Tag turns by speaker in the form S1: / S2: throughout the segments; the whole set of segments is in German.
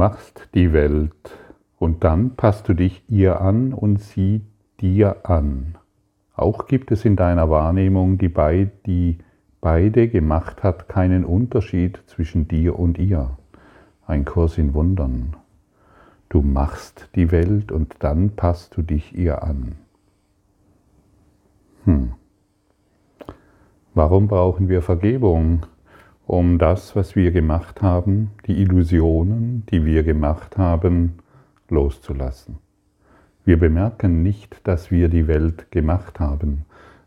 S1: machst die Welt und dann passt du dich ihr an und sie dir an. Auch gibt es in deiner Wahrnehmung, die, bei, die beide gemacht hat, keinen Unterschied zwischen dir und ihr. Ein Kurs in Wundern. Du machst die Welt und dann passt du dich ihr an. Hm. Warum brauchen wir Vergebung? Um das, was wir gemacht haben, die Illusionen, die wir gemacht haben, loszulassen. Wir bemerken nicht, dass wir die Welt gemacht haben.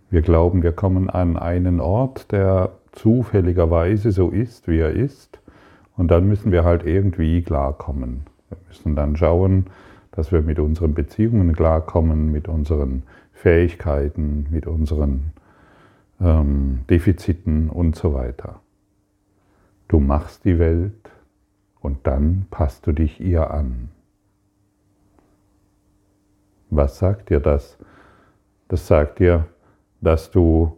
S1: Wir glauben, wir kommen an einen Ort, der zufälligerweise so ist, wie er ist, und dann müssen wir halt irgendwie klarkommen. Wir müssen dann schauen, dass wir mit unseren Beziehungen klarkommen, mit unseren Fähigkeiten, mit unseren ähm, Defiziten und so weiter. Du machst die Welt und dann passt du dich ihr an. Was sagt dir das? Das sagt dir, dass du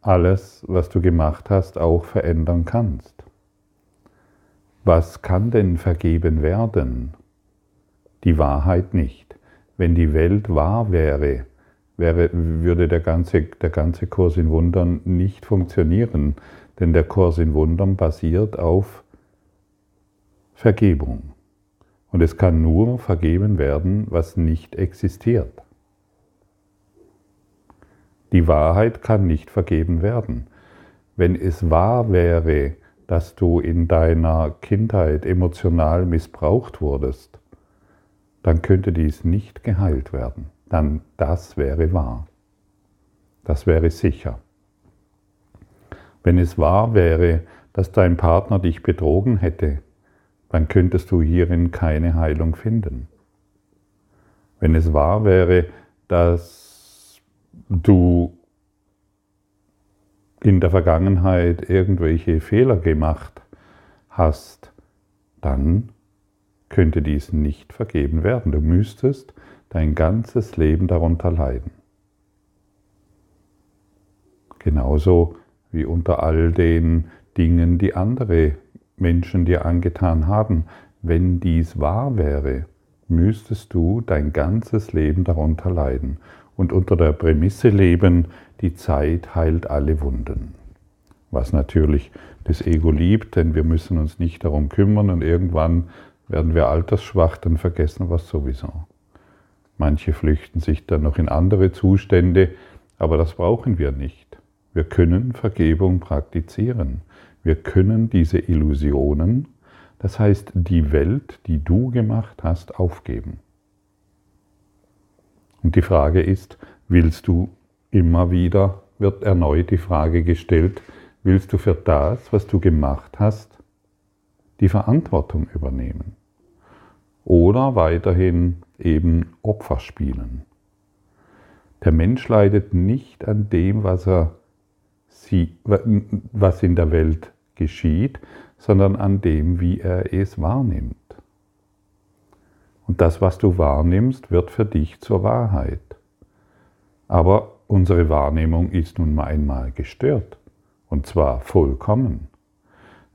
S1: alles, was du gemacht hast, auch verändern kannst. Was kann denn vergeben werden? Die Wahrheit nicht. Wenn die Welt wahr wäre, wäre würde der ganze, der ganze Kurs in Wundern nicht funktionieren, denn der Kurs in Wundern basiert auf Vergebung. Und es kann nur vergeben werden, was nicht existiert. Die Wahrheit kann nicht vergeben werden. Wenn es wahr wäre, dass du in deiner Kindheit emotional missbraucht wurdest, dann könnte dies nicht geheilt werden. Dann das wäre wahr. Das wäre sicher. Wenn es wahr wäre, dass dein Partner dich betrogen hätte, dann könntest du hierin keine Heilung finden. Wenn es wahr wäre, dass du in der Vergangenheit irgendwelche Fehler gemacht hast, dann könnte dies nicht vergeben werden. Du müsstest dein ganzes Leben darunter leiden. Genauso wie unter all den Dingen, die andere Menschen dir angetan haben. Wenn dies wahr wäre, müsstest du dein ganzes Leben darunter leiden und unter der Prämisse leben, die Zeit heilt alle Wunden. Was natürlich das Ego liebt, denn wir müssen uns nicht darum kümmern und irgendwann werden wir altersschwach, dann vergessen wir es sowieso. Manche flüchten sich dann noch in andere Zustände, aber das brauchen wir nicht. Wir können Vergebung praktizieren. Wir können diese Illusionen, das heißt die Welt, die du gemacht hast, aufgeben. Und die Frage ist, willst du immer wieder, wird erneut die Frage gestellt, willst du für das, was du gemacht hast, die Verantwortung übernehmen? Oder weiterhin eben Opfer spielen? Der Mensch leidet nicht an dem, was er sie, was in der Welt geschieht, sondern an dem, wie er es wahrnimmt. Und das, was du wahrnimmst, wird für dich zur Wahrheit. Aber unsere Wahrnehmung ist nun mal einmal gestört, und zwar vollkommen.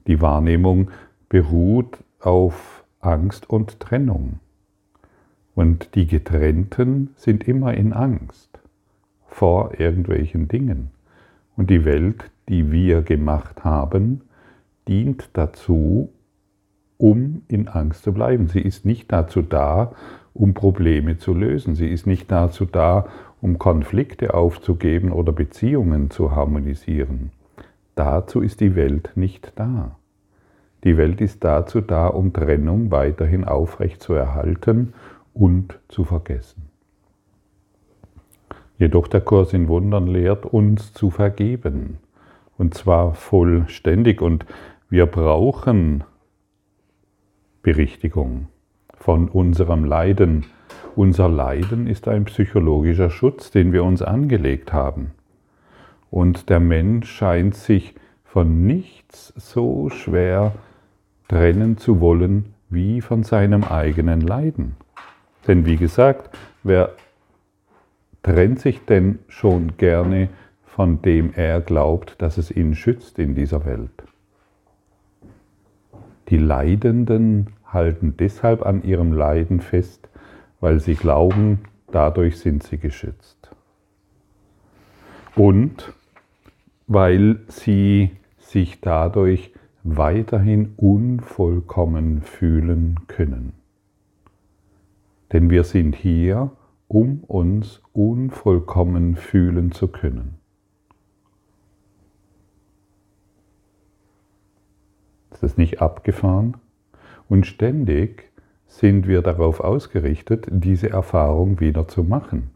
S1: Die Wahrnehmung beruht auf Angst und Trennung. Und die Getrennten sind immer in Angst vor irgendwelchen Dingen. Und die Welt, die wir gemacht haben, dient dazu, um in Angst zu bleiben. Sie ist nicht dazu da, um Probleme zu lösen. Sie ist nicht dazu da, um Konflikte aufzugeben oder Beziehungen zu harmonisieren. Dazu ist die Welt nicht da. Die Welt ist dazu da, um Trennung weiterhin aufrecht zu erhalten und zu vergessen. Jedoch der Kurs in Wundern lehrt uns zu vergeben. Und zwar vollständig. Und wir brauchen Berichtigung von unserem Leiden. Unser Leiden ist ein psychologischer Schutz, den wir uns angelegt haben. Und der Mensch scheint sich von nichts so schwer trennen zu wollen wie von seinem eigenen Leiden. Denn wie gesagt, wer trennt sich denn schon gerne von dem er glaubt, dass es ihn schützt in dieser Welt? Die Leidenden halten deshalb an ihrem Leiden fest, weil sie glauben, dadurch sind sie geschützt. Und weil sie sich dadurch weiterhin unvollkommen fühlen können. Denn wir sind hier, um uns unvollkommen fühlen zu können. Ist das nicht abgefahren? Und ständig sind wir darauf ausgerichtet, diese Erfahrung wieder zu machen.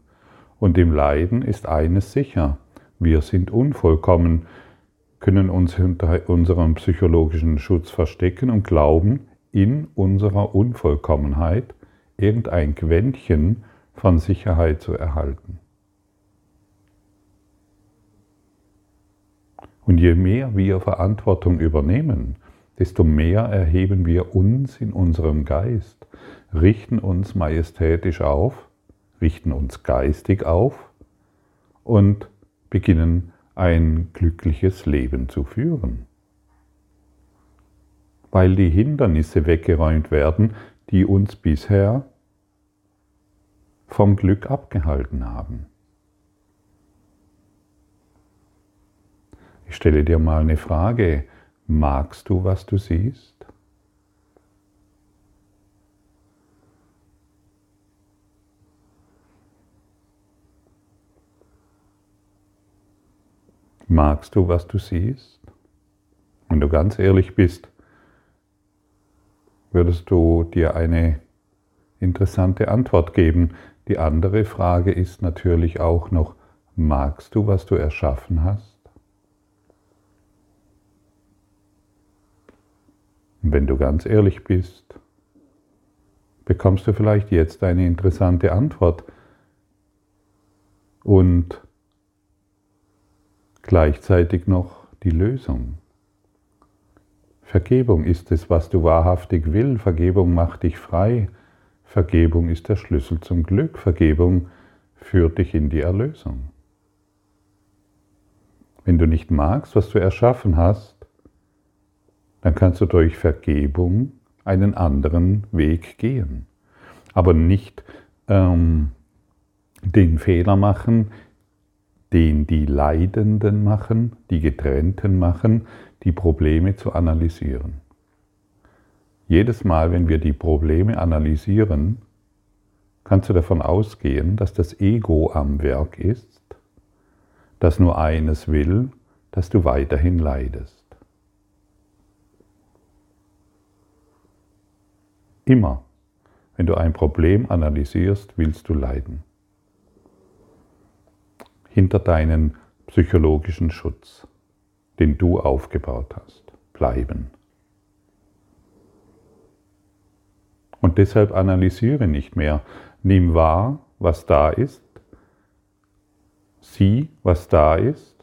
S1: Und im Leiden ist eines sicher, wir sind unvollkommen, können uns hinter unserem psychologischen Schutz verstecken und glauben, in unserer Unvollkommenheit irgendein Quäntchen von Sicherheit zu erhalten. Und je mehr wir Verantwortung übernehmen, desto mehr erheben wir uns in unserem Geist, richten uns majestätisch auf, richten uns geistig auf und beginnen ein glückliches Leben zu führen. Weil die Hindernisse weggeräumt werden, die uns bisher vom Glück abgehalten haben. Ich stelle dir mal eine Frage. Magst du, was du siehst? Magst du, was du siehst? Wenn du ganz ehrlich bist, würdest du dir eine interessante Antwort geben. Die andere Frage ist natürlich auch noch, magst du, was du erschaffen hast? Und wenn du ganz ehrlich bist, bekommst du vielleicht jetzt eine interessante Antwort und gleichzeitig noch die Lösung. Vergebung ist es, was du wahrhaftig will. Vergebung macht dich frei. Vergebung ist der Schlüssel zum Glück. Vergebung führt dich in die Erlösung. Wenn du nicht magst, was du erschaffen hast, dann kannst du durch Vergebung einen anderen Weg gehen. Aber nicht ähm, den Fehler machen, den die Leidenden machen, die Getrennten machen, die Probleme zu analysieren. Jedes Mal, wenn wir die Probleme analysieren, kannst du davon ausgehen, dass das Ego am Werk ist, das nur eines will, dass du weiterhin leidest. Immer, wenn du ein Problem analysierst, willst du leiden hinter deinen psychologischen Schutz, den du aufgebaut hast, bleiben. Und deshalb analysiere nicht mehr. Nimm wahr, was da ist, sieh, was da ist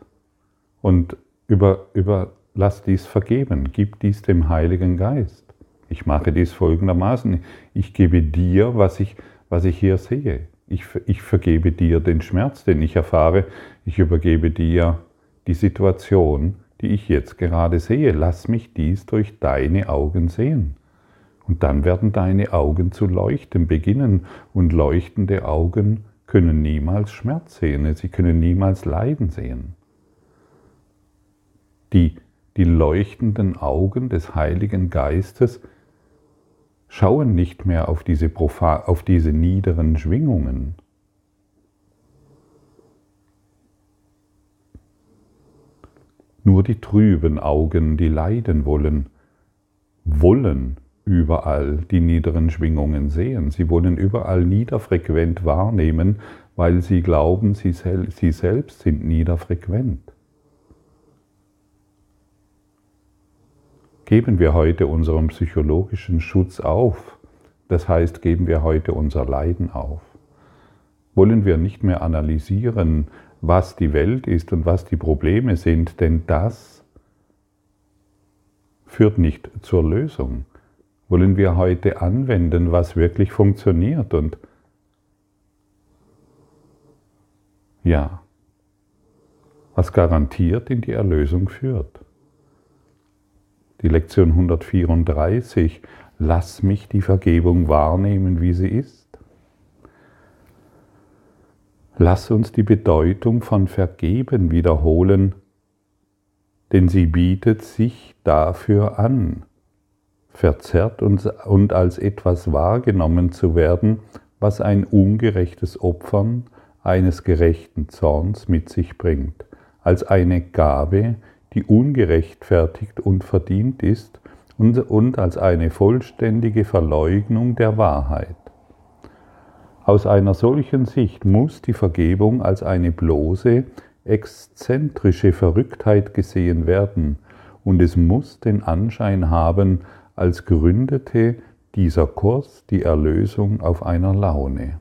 S1: und über, überlass dies vergeben. Gib dies dem Heiligen Geist. Ich mache dies folgendermaßen. Ich gebe dir, was ich, was ich hier sehe. Ich, ich vergebe dir den Schmerz, den ich erfahre. Ich übergebe dir die Situation, die ich jetzt gerade sehe. Lass mich dies durch deine Augen sehen. Und dann werden deine Augen zu leuchten beginnen. Und leuchtende Augen können niemals Schmerz sehen. Sie können niemals Leiden sehen. Die, die leuchtenden Augen des Heiligen Geistes schauen nicht mehr auf diese, auf diese niederen Schwingungen. Nur die trüben Augen, die leiden wollen, wollen überall die niederen Schwingungen sehen. Sie wollen überall niederfrequent wahrnehmen, weil sie glauben, sie, sel sie selbst sind niederfrequent. Geben wir heute unseren psychologischen Schutz auf? Das heißt, geben wir heute unser Leiden auf? Wollen wir nicht mehr analysieren, was die Welt ist und was die Probleme sind, denn das führt nicht zur Lösung. Wollen wir heute anwenden, was wirklich funktioniert und ja, was garantiert in die Erlösung führt. die Lektion 134, lass mich die Vergebung wahrnehmen, wie sie ist. Lass uns die Bedeutung von Vergeben wiederholen, denn sie bietet sich dafür an, verzerrt und als etwas wahrgenommen zu werden, was ein ungerechtes Opfern eines gerechten Zorns mit sich bringt, als eine Gabe, die ungerechtfertigt und verdient ist und, und als eine vollständige Verleugnung der Wahrheit. Aus einer solchen Sicht muss die Vergebung als eine bloße, exzentrische Verrücktheit gesehen werden, und es muss den Anschein haben, als gründete dieser Kurs die Erlösung auf einer Laune.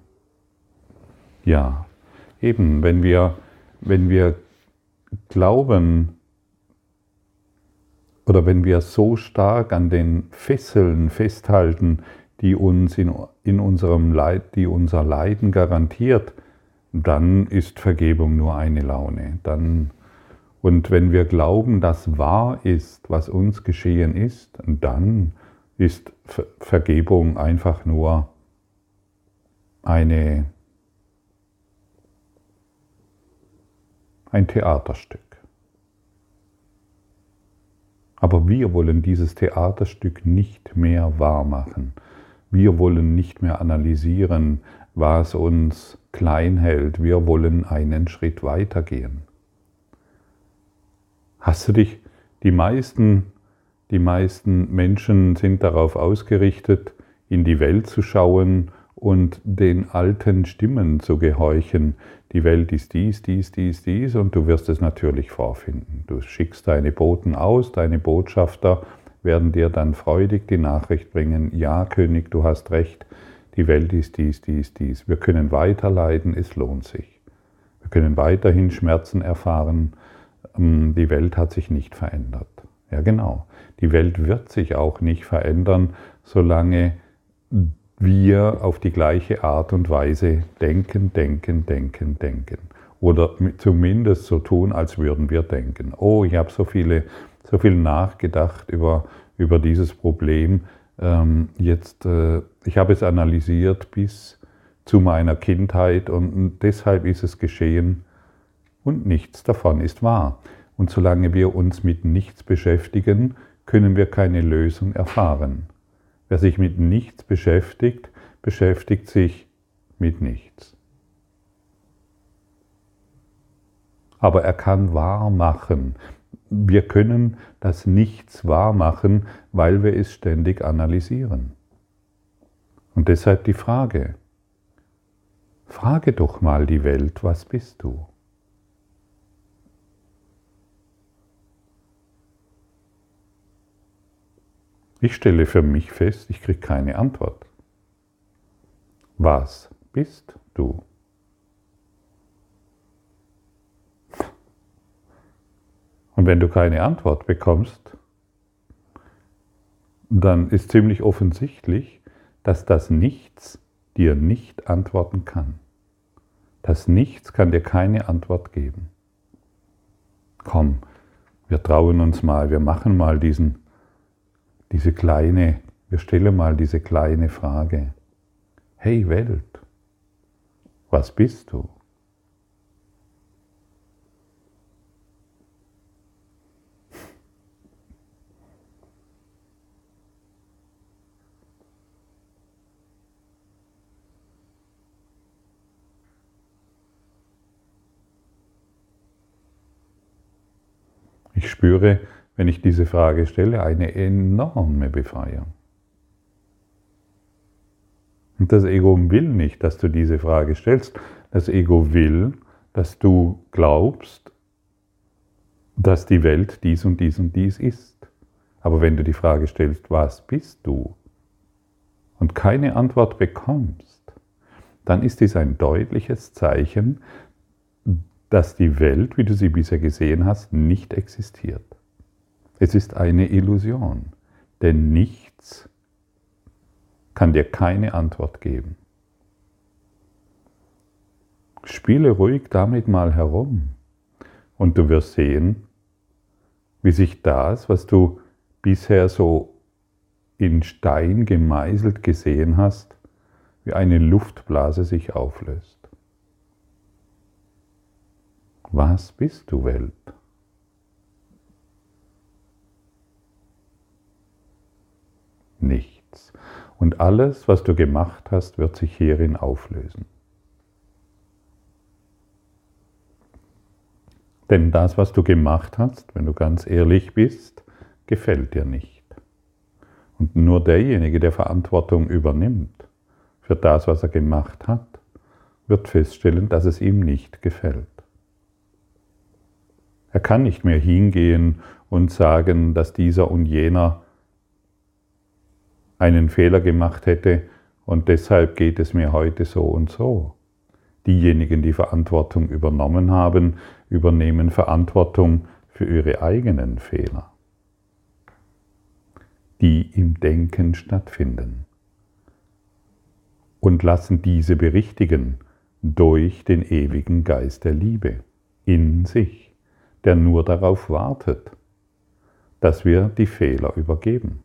S1: Ja, eben, wenn wir, wenn wir glauben, oder wenn wir so stark an den Fesseln festhalten, die uns in, in unserem Leid, die unser Leiden garantiert, dann ist Vergebung nur eine Laune. Dann, und wenn wir glauben, dass wahr ist, was uns geschehen ist, dann ist Vergebung einfach nur eine, ein Theaterstück. Aber wir wollen dieses Theaterstück nicht mehr wahr machen. Wir wollen nicht mehr analysieren, was uns klein hält. Wir wollen einen Schritt weitergehen. Hast du dich, die meisten, die meisten Menschen sind darauf ausgerichtet, in die Welt zu schauen und den alten Stimmen zu gehorchen. Die Welt ist dies, dies, dies, dies und du wirst es natürlich vorfinden. Du schickst deine Boten aus, deine Botschafter werden dir dann freudig die Nachricht bringen, ja König, du hast recht, die Welt ist dies, dies, dies. Wir können weiter leiden, es lohnt sich. Wir können weiterhin Schmerzen erfahren, die Welt hat sich nicht verändert. Ja genau, die Welt wird sich auch nicht verändern, solange wir auf die gleiche Art und Weise denken, denken, denken, denken. Oder zumindest so tun, als würden wir denken. Oh, ich habe so, so viel nachgedacht über, über dieses Problem. Ähm, jetzt, äh, ich habe es analysiert bis zu meiner Kindheit und deshalb ist es geschehen und nichts davon ist wahr. Und solange wir uns mit nichts beschäftigen, können wir keine Lösung erfahren. Wer sich mit nichts beschäftigt, beschäftigt sich mit nichts. Aber er kann wahr machen. Wir können das Nichts wahr machen, weil wir es ständig analysieren. Und deshalb die Frage, frage doch mal die Welt, was bist du? Ich stelle für mich fest, ich kriege keine Antwort. Was bist du? Und wenn du keine Antwort bekommst, dann ist ziemlich offensichtlich, dass das Nichts dir nicht antworten kann. Das Nichts kann dir keine Antwort geben. Komm, wir trauen uns mal, wir machen mal diesen diese kleine, wir stellen mal diese kleine Frage. Hey Welt, was bist du? Ich spüre, wenn ich diese Frage stelle, eine enorme Befreiung. Und das Ego will nicht, dass du diese Frage stellst. Das Ego will, dass du glaubst, dass die Welt dies und dies und dies ist. Aber wenn du die Frage stellst, was bist du? Und keine Antwort bekommst, dann ist dies ein deutliches Zeichen, dass die Welt, wie du sie bisher gesehen hast, nicht existiert. Es ist eine Illusion, denn nichts kann dir keine Antwort geben. Spiele ruhig damit mal herum und du wirst sehen, wie sich das, was du bisher so in Stein gemeißelt gesehen hast, wie eine Luftblase sich auflöst. Was bist du, Welt? Nichts. Und alles, was du gemacht hast, wird sich hierin auflösen. Denn das, was du gemacht hast, wenn du ganz ehrlich bist, gefällt dir nicht. Und nur derjenige, der Verantwortung übernimmt für das, was er gemacht hat, wird feststellen, dass es ihm nicht gefällt. Er kann nicht mehr hingehen und sagen, dass dieser und jener einen Fehler gemacht hätte und deshalb geht es mir heute so und so. Diejenigen, die Verantwortung übernommen haben, übernehmen Verantwortung für ihre eigenen Fehler, die im Denken stattfinden und lassen diese berichtigen durch den ewigen Geist der Liebe in sich, der nur darauf wartet, dass wir die Fehler übergeben.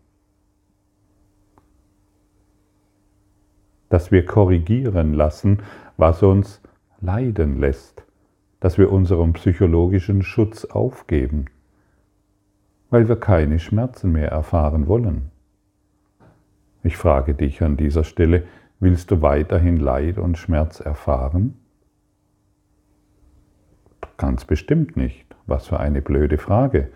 S1: Dass wir korrigieren lassen, was uns leiden lässt, dass wir unseren psychologischen Schutz aufgeben, weil wir keine Schmerzen mehr erfahren wollen. Ich frage dich an dieser Stelle, willst du weiterhin Leid und Schmerz erfahren? Ganz bestimmt nicht. Was für eine blöde Frage.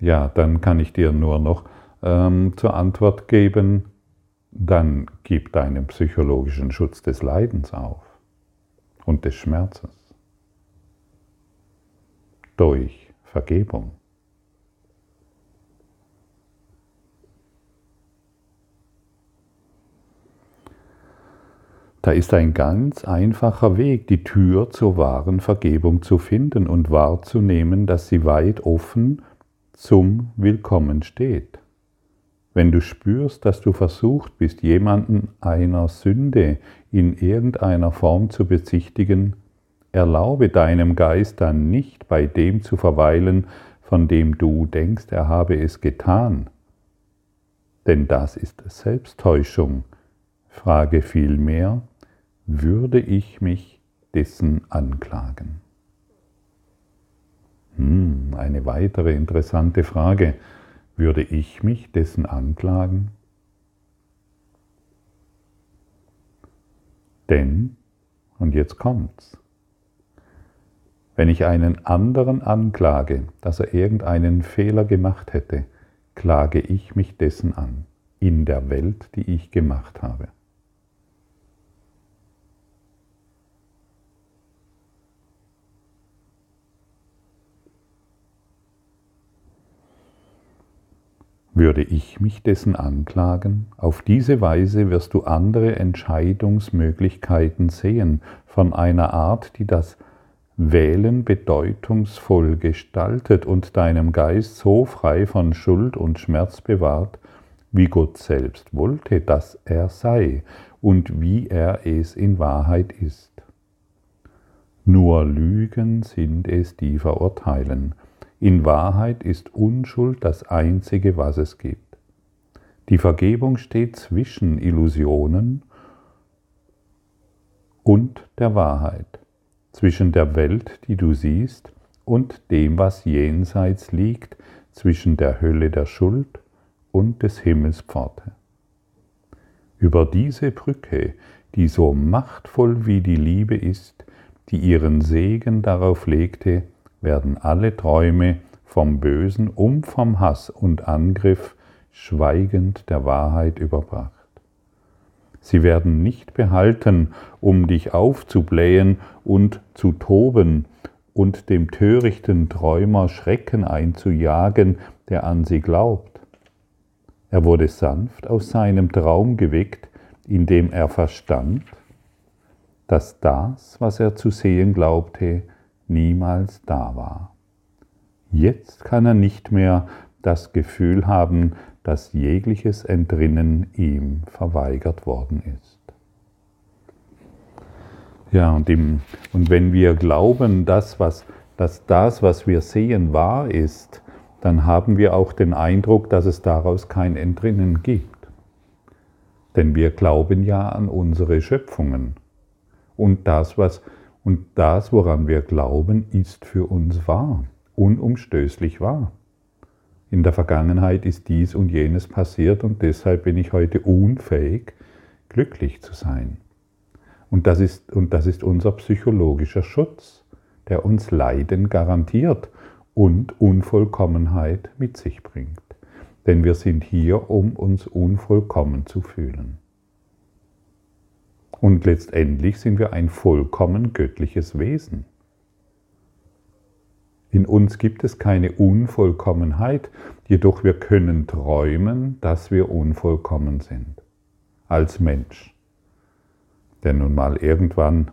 S1: Ja, dann kann ich dir nur noch ähm, zur Antwort geben, dann gib deinen psychologischen Schutz des Leidens auf und des Schmerzes durch Vergebung. Da ist ein ganz einfacher Weg, die Tür zur wahren Vergebung zu finden und wahrzunehmen, dass sie weit offen zum Willkommen steht. Wenn du spürst, dass du versucht bist, jemanden einer Sünde in irgendeiner Form zu bezichtigen, erlaube deinem Geist dann nicht bei dem zu verweilen, von dem du denkst, er habe es getan. Denn das ist Selbsttäuschung. Frage vielmehr, würde ich mich dessen anklagen? Hm, eine weitere interessante Frage. Würde ich mich dessen anklagen? Denn, und jetzt kommt's, wenn ich einen anderen anklage, dass er irgendeinen Fehler gemacht hätte, klage ich mich dessen an, in der Welt, die ich gemacht habe. Würde ich mich dessen anklagen? Auf diese Weise wirst du andere Entscheidungsmöglichkeiten sehen, von einer Art, die das Wählen bedeutungsvoll gestaltet und deinem Geist so frei von Schuld und Schmerz bewahrt, wie Gott selbst wollte, dass er sei und wie er es in Wahrheit ist. Nur Lügen sind es, die verurteilen, in Wahrheit ist Unschuld das Einzige, was es gibt. Die Vergebung steht zwischen Illusionen und der Wahrheit, zwischen der Welt, die du siehst, und dem, was jenseits liegt, zwischen der Hölle der Schuld und des Himmels Pforte. Über diese Brücke, die so machtvoll wie die Liebe ist, die ihren Segen darauf legte, werden alle Träume vom Bösen und vom Hass und Angriff schweigend der Wahrheit überbracht. Sie werden nicht behalten, um dich aufzublähen und zu toben und dem törichten Träumer Schrecken einzujagen, der an sie glaubt. Er wurde sanft aus seinem Traum geweckt, indem er verstand, dass das, was er zu sehen glaubte, niemals da war. Jetzt kann er nicht mehr das Gefühl haben, dass jegliches Entrinnen ihm verweigert worden ist. Ja, und, im, und wenn wir glauben, dass, was, dass das, was wir sehen, wahr ist, dann haben wir auch den Eindruck, dass es daraus kein Entrinnen gibt. Denn wir glauben ja an unsere Schöpfungen. Und das, was, und das, woran wir glauben, ist für uns wahr, unumstößlich wahr. In der Vergangenheit ist dies und jenes passiert und deshalb bin ich heute unfähig, glücklich zu sein. Und das ist, und das ist unser psychologischer Schutz, der uns Leiden garantiert und Unvollkommenheit mit sich bringt. Denn wir sind hier, um uns unvollkommen zu fühlen. Und letztendlich sind wir ein vollkommen göttliches Wesen. In uns gibt es keine Unvollkommenheit, jedoch wir können träumen, dass wir unvollkommen sind. Als Mensch. Der nun mal irgendwann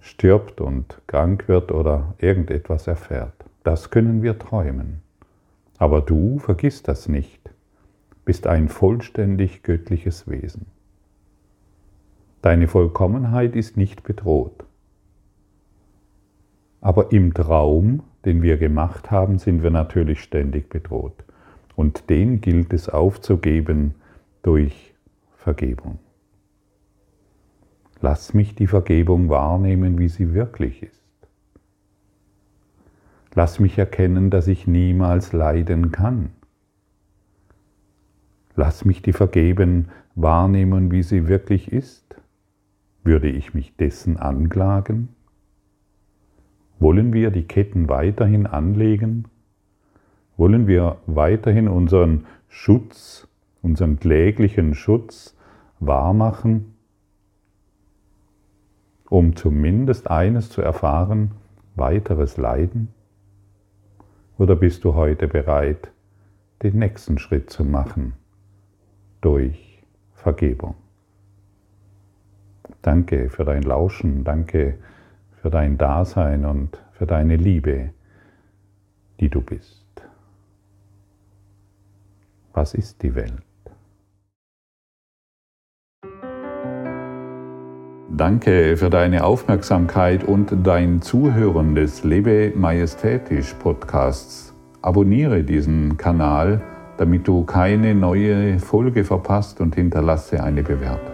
S1: stirbt und krank wird oder irgendetwas erfährt. Das können wir träumen. Aber du vergiss das nicht, bist ein vollständig göttliches Wesen. Deine Vollkommenheit ist nicht bedroht. Aber im Traum, den wir gemacht haben, sind wir natürlich ständig bedroht. Und den gilt es aufzugeben durch Vergebung. Lass mich die Vergebung wahrnehmen, wie sie wirklich ist. Lass mich erkennen, dass ich niemals leiden kann. Lass mich die Vergeben wahrnehmen, wie sie wirklich ist. Würde ich mich dessen anklagen? Wollen wir die Ketten weiterhin anlegen? Wollen wir weiterhin unseren Schutz, unseren kläglichen Schutz wahrmachen? um zumindest eines zu erfahren, weiteres Leiden? Oder bist du heute bereit, den nächsten Schritt zu machen durch Vergebung? Danke für dein Lauschen, danke für dein Dasein und für deine Liebe, die du bist. Was ist die Welt? Danke für deine Aufmerksamkeit und dein Zuhören des Lebe Majestätisch Podcasts. Abonniere diesen Kanal, damit du keine neue Folge verpasst und hinterlasse eine Bewertung.